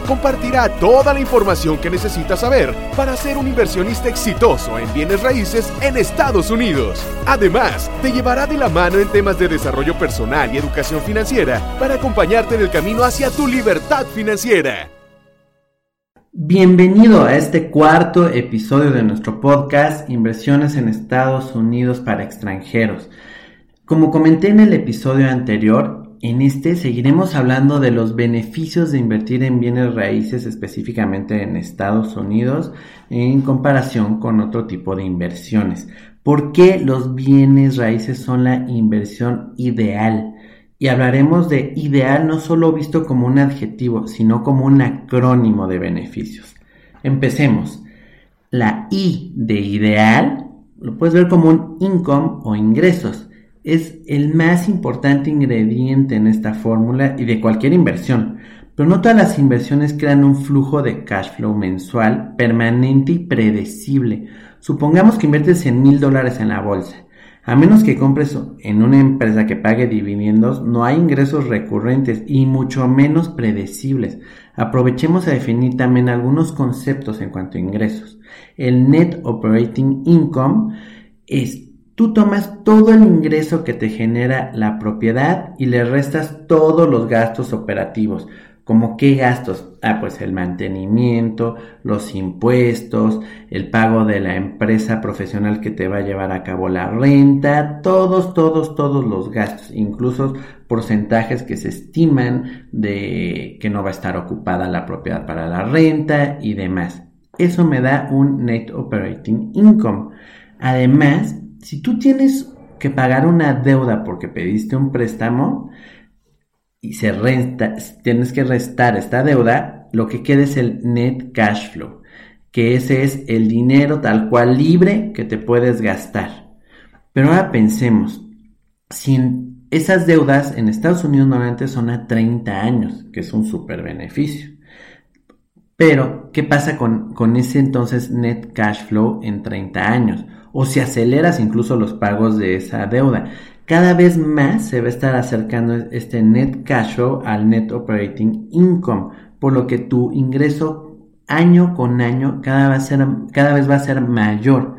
compartirá toda la información que necesitas saber para ser un inversionista exitoso en bienes raíces en Estados Unidos. Además, te llevará de la mano en temas de desarrollo personal y educación financiera para acompañarte en el camino hacia tu libertad financiera. Bienvenido a este cuarto episodio de nuestro podcast Inversiones en Estados Unidos para extranjeros. Como comenté en el episodio anterior, en este seguiremos hablando de los beneficios de invertir en bienes raíces específicamente en Estados Unidos en comparación con otro tipo de inversiones. ¿Por qué los bienes raíces son la inversión ideal? Y hablaremos de ideal no solo visto como un adjetivo, sino como un acrónimo de beneficios. Empecemos. La I de ideal lo puedes ver como un income o ingresos es el más importante ingrediente en esta fórmula y de cualquier inversión. Pero no todas las inversiones crean un flujo de cash flow mensual permanente y predecible. Supongamos que inviertes 100 mil dólares en la bolsa. A menos que compres en una empresa que pague dividendos, no hay ingresos recurrentes y mucho menos predecibles. Aprovechemos a definir también algunos conceptos en cuanto a ingresos. El Net Operating Income es Tú tomas todo el ingreso que te genera la propiedad y le restas todos los gastos operativos. ¿Como qué gastos? Ah, pues el mantenimiento, los impuestos, el pago de la empresa profesional que te va a llevar a cabo la renta, todos, todos, todos los gastos, incluso porcentajes que se estiman de que no va a estar ocupada la propiedad para la renta y demás. Eso me da un net operating income. Además, si tú tienes que pagar una deuda porque pediste un préstamo y se resta, tienes que restar esta deuda, lo que queda es el net cash flow, que ese es el dinero tal cual libre que te puedes gastar. Pero ahora pensemos, si esas deudas en Estados Unidos normalmente son a 30 años, que es un súper beneficio. Pero, ¿qué pasa con, con ese entonces net cash flow en 30 años? O si aceleras incluso los pagos de esa deuda. Cada vez más se va a estar acercando este net cash flow al net operating income, por lo que tu ingreso año con año cada, ser, cada vez va a ser mayor.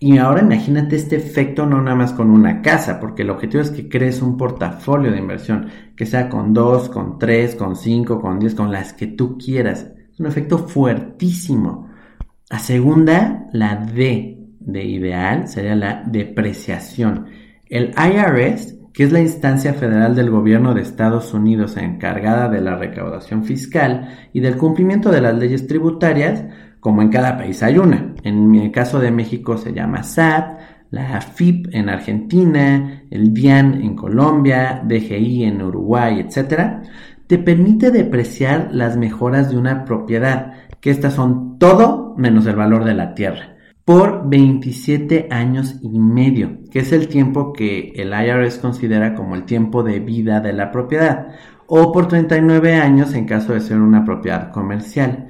Y ahora imagínate este efecto no nada más con una casa, porque el objetivo es que crees un portafolio de inversión, que sea con dos, con tres, con cinco, con diez, con las que tú quieras. Es un efecto fuertísimo. La segunda, la D, de ideal sería la depreciación. El IRS, que es la instancia federal del gobierno de Estados Unidos encargada de la recaudación fiscal y del cumplimiento de las leyes tributarias, como en cada país hay una. En el caso de México se llama SAT, la AFIP en Argentina, el DIAN en Colombia, DGI en Uruguay, etc., te permite depreciar las mejoras de una propiedad, que estas son todo menos el valor de la tierra por 27 años y medio, que es el tiempo que el IRS considera como el tiempo de vida de la propiedad, o por 39 años en caso de ser una propiedad comercial.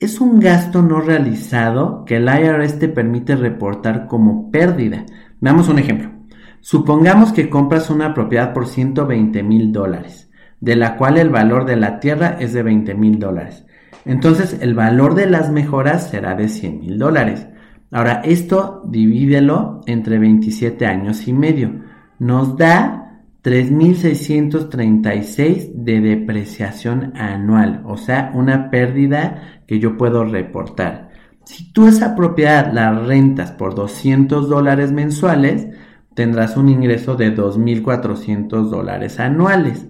Es un gasto no realizado que el IRS te permite reportar como pérdida. Veamos un ejemplo. Supongamos que compras una propiedad por 120 mil dólares, de la cual el valor de la tierra es de 20 mil dólares. Entonces el valor de las mejoras será de 100 mil dólares. Ahora, esto divídelo entre 27 años y medio. Nos da 3.636 de depreciación anual, o sea, una pérdida que yo puedo reportar. Si tú esa propiedad la rentas por 200 dólares mensuales, tendrás un ingreso de 2.400 dólares anuales.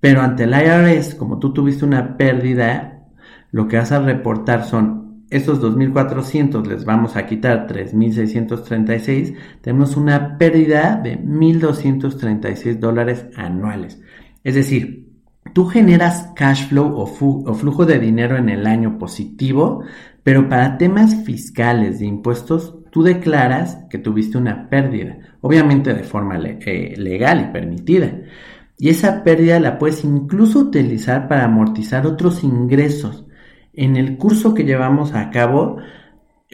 Pero ante el IRS, como tú tuviste una pérdida, lo que vas a reportar son esos 2.400 les vamos a quitar 3.636, tenemos una pérdida de 1.236 dólares anuales. Es decir, tú generas cash flow o, flujo de dinero en el año positivo, pero para temas fiscales de impuestos, tú declaras que tuviste una pérdida, obviamente de forma eh, legal y permitida. Y esa pérdida la puedes incluso utilizar para amortizar otros ingresos. En el curso que llevamos a cabo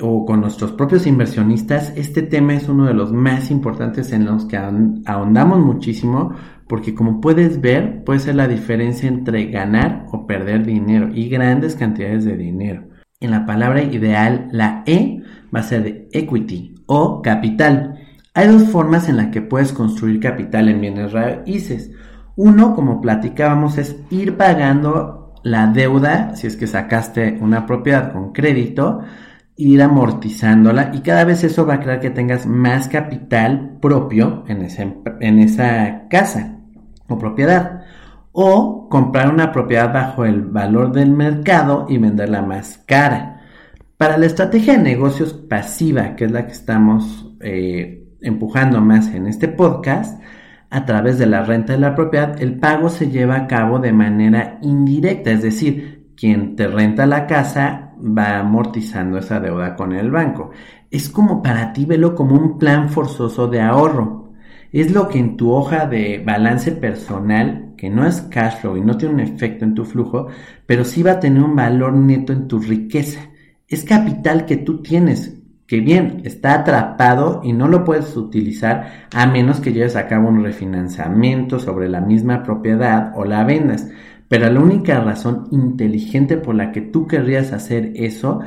o con nuestros propios inversionistas, este tema es uno de los más importantes en los que ahondamos muchísimo porque como puedes ver puede ser la diferencia entre ganar o perder dinero y grandes cantidades de dinero. En la palabra ideal, la E va a ser de equity o capital. Hay dos formas en las que puedes construir capital en bienes raíces. Uno, como platicábamos, es ir pagando la deuda, si es que sacaste una propiedad con crédito, ir amortizándola y cada vez eso va a crear que tengas más capital propio en, en esa casa o propiedad. O comprar una propiedad bajo el valor del mercado y venderla más cara. Para la estrategia de negocios pasiva, que es la que estamos eh, empujando más en este podcast, a través de la renta de la propiedad, el pago se lleva a cabo de manera indirecta, es decir, quien te renta la casa va amortizando esa deuda con el banco. Es como para ti, velo como un plan forzoso de ahorro. Es lo que en tu hoja de balance personal, que no es cash flow y no tiene un efecto en tu flujo, pero sí va a tener un valor neto en tu riqueza. Es capital que tú tienes, que bien, está atrapado y no lo puedes utilizar a menos que lleves a cabo un refinanciamiento sobre la misma propiedad o la vendas. Pero la única razón inteligente por la que tú querrías hacer eso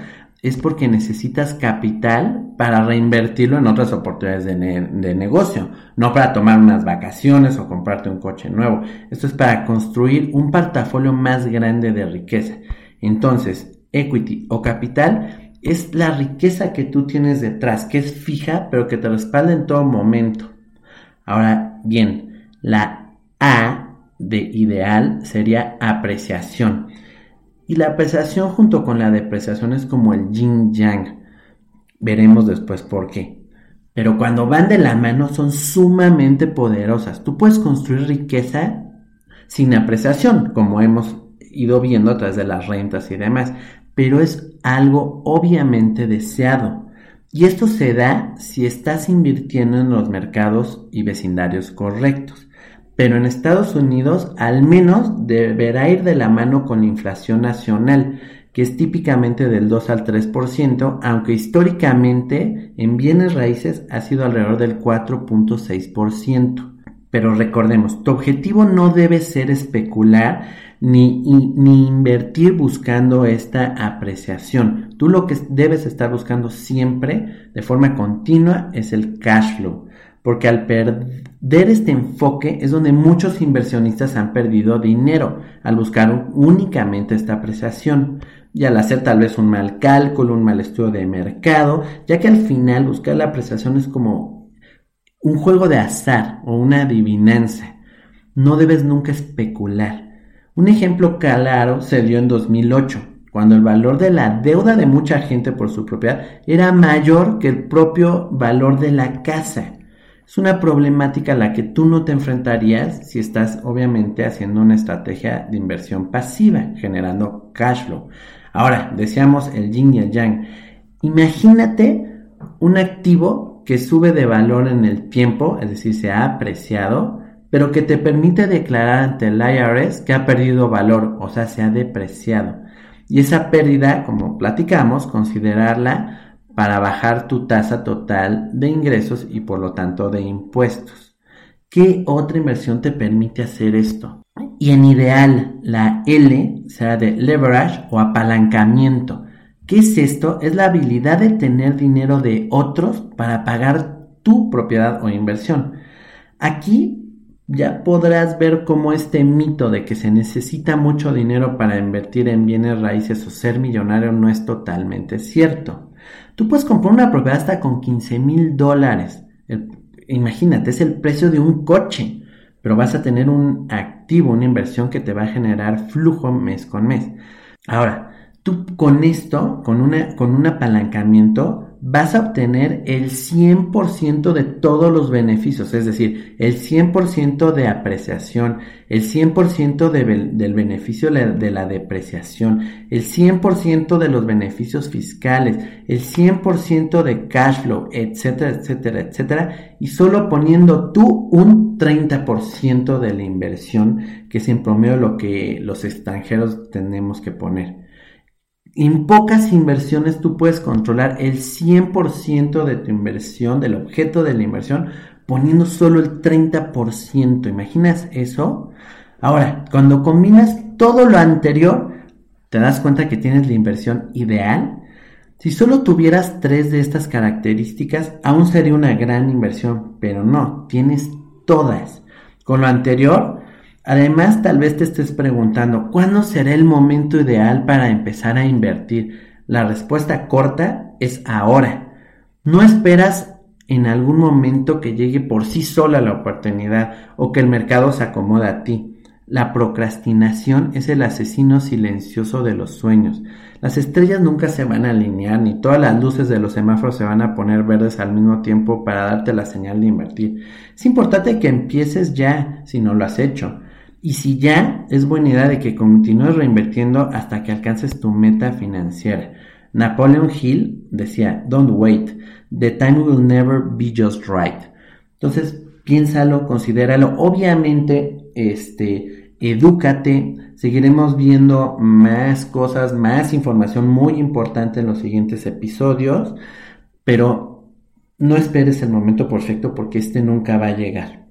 es porque necesitas capital para reinvertirlo en otras oportunidades de, de, negocio, no para tomar unas vacaciones o comprarte un coche nuevo. Esto es para construir un portafolio más grande de riqueza. Entonces, equity o capital es la riqueza que tú tienes detrás, que es fija, pero que te respalda en todo momento. Ahora bien, la A de ideal sería apreciación. Y la apreciación junto con la depreciación es como el yin yang. Veremos después por qué. Pero cuando van de la mano son sumamente poderosas. Tú puedes construir riqueza sin apreciación, como hemos ido viendo a través de las rentas y demás pero es algo obviamente deseado. Y esto se da si estás invirtiendo en los mercados y vecindarios correctos. Pero en Estados Unidos al menos deberá ir de la mano con la inflación nacional, que es típicamente del 2 al 3%, aunque históricamente en bienes raíces ha sido alrededor del 4.6%. Pero recordemos, tu objetivo no debe ser especular ni, ni, invertir buscando esta apreciación. Tú lo que debes estar buscando siempre de forma continua es el cash flow. Porque al perder este enfoque es donde muchos inversionistas han perdido dinero al buscar únicamente esta apreciación y al hacer tal vez un mal cálculo, un mal estudio de mercado, ya que al final buscar la apreciación es como un juego de azar o una adivinanza. No debes nunca especular. Un ejemplo claro se dio en 2008, cuando el valor de la deuda de mucha gente por su propiedad era mayor que el propio valor de la casa. Es una problemática a la que tú no te enfrentarías si estás obviamente haciendo una estrategia de inversión pasiva, generando cash flow. Ahora, decíamos el yin y el yang. Imagínate un activo que sube de valor en el tiempo, es decir, se ha apreciado, pero que te permite declarar ante el IRS que ha perdido valor, o sea, se ha depreciado. Y esa pérdida, como platicamos, considerarla para bajar tu tasa total de ingresos y por lo tanto de impuestos. ¿Qué otra inversión te permite hacer esto? Y en ideal, la L será de leverage o apalancamiento. ¿Qué es esto? Es la habilidad de tener dinero de otros para pagar tu propiedad o inversión. Aquí ya podrás ver cómo este mito de que se necesita mucho dinero para invertir en bienes raíces o ser millonario no es totalmente cierto. Tú puedes comprar una propiedad hasta con 15 mil dólares. Imagínate, es el precio de un coche, pero vas a tener un activo, una inversión que te va a generar flujo mes con mes. Ahora, tú con esto, con, una, con un apalancamiento, vas a obtener el 100% de todos los beneficios, es decir, el 100% de apreciación, el 100% del beneficio de la depreciación, el 100% de los beneficios fiscales, el 100% de cash flow, etcétera, etcétera, etcétera, y solo poniendo tú un un 30% de la inversión, que es en promedio lo que los extranjeros tenemos que poner. En pocas inversiones tú puedes controlar el 100% de tu inversión, del objeto de la inversión, poniendo solo el 30%. ¿Imaginas eso? Ahora, cuando combinas todo lo anterior, te das cuenta que tienes la inversión ideal. Si solo tuvieras tres de estas características, aún sería una gran inversión, pero no, tienes todas. Con lo anterior, además tal vez te estés preguntando, ¿cuándo será el momento ideal para empezar a invertir? La respuesta corta es ahora. No esperas en algún momento que llegue por sí sola la oportunidad o que el mercado se acomode a ti. La procrastinación es el asesino silencioso de los sueños. Las estrellas nunca se van a alinear ni todas las luces de los semáforos se van a poner verdes al mismo tiempo para darte la señal de invertir. Es importante que empieces ya si no lo has hecho. Y si ya, es buena idea de que continúes reinvirtiendo hasta que alcances tu meta financiera. Napoleon Hill decía, don't wait, the time will never be just right. Entonces, piénsalo, considéralo. Obviamente, este, edúcate. Seguiremos viendo más cosas, más información muy importante en los siguientes episodios, pero no esperes el momento perfecto porque este nunca va a llegar.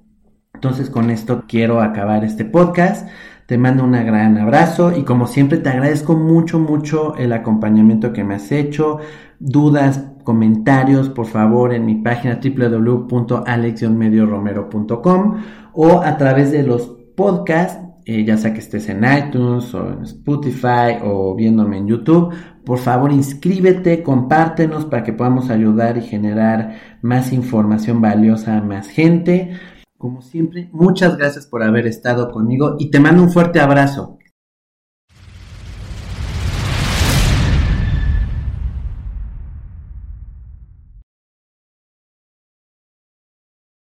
Entonces con esto quiero acabar este podcast. Te mando un gran abrazo y como siempre te agradezco mucho, mucho el acompañamiento que me has hecho. Dudas, comentarios, por favor, en mi página www.alex-medioromero.com o a través de los podcasts, eh, ya sea que estés en iTunes o en Spotify o viéndome en YouTube. Por favor, inscríbete, compártenos para que podamos ayudar y generar más información valiosa a más gente. Como siempre, muchas gracias por haber estado conmigo y te mando un fuerte abrazo.